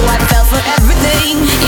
so I fell for everything.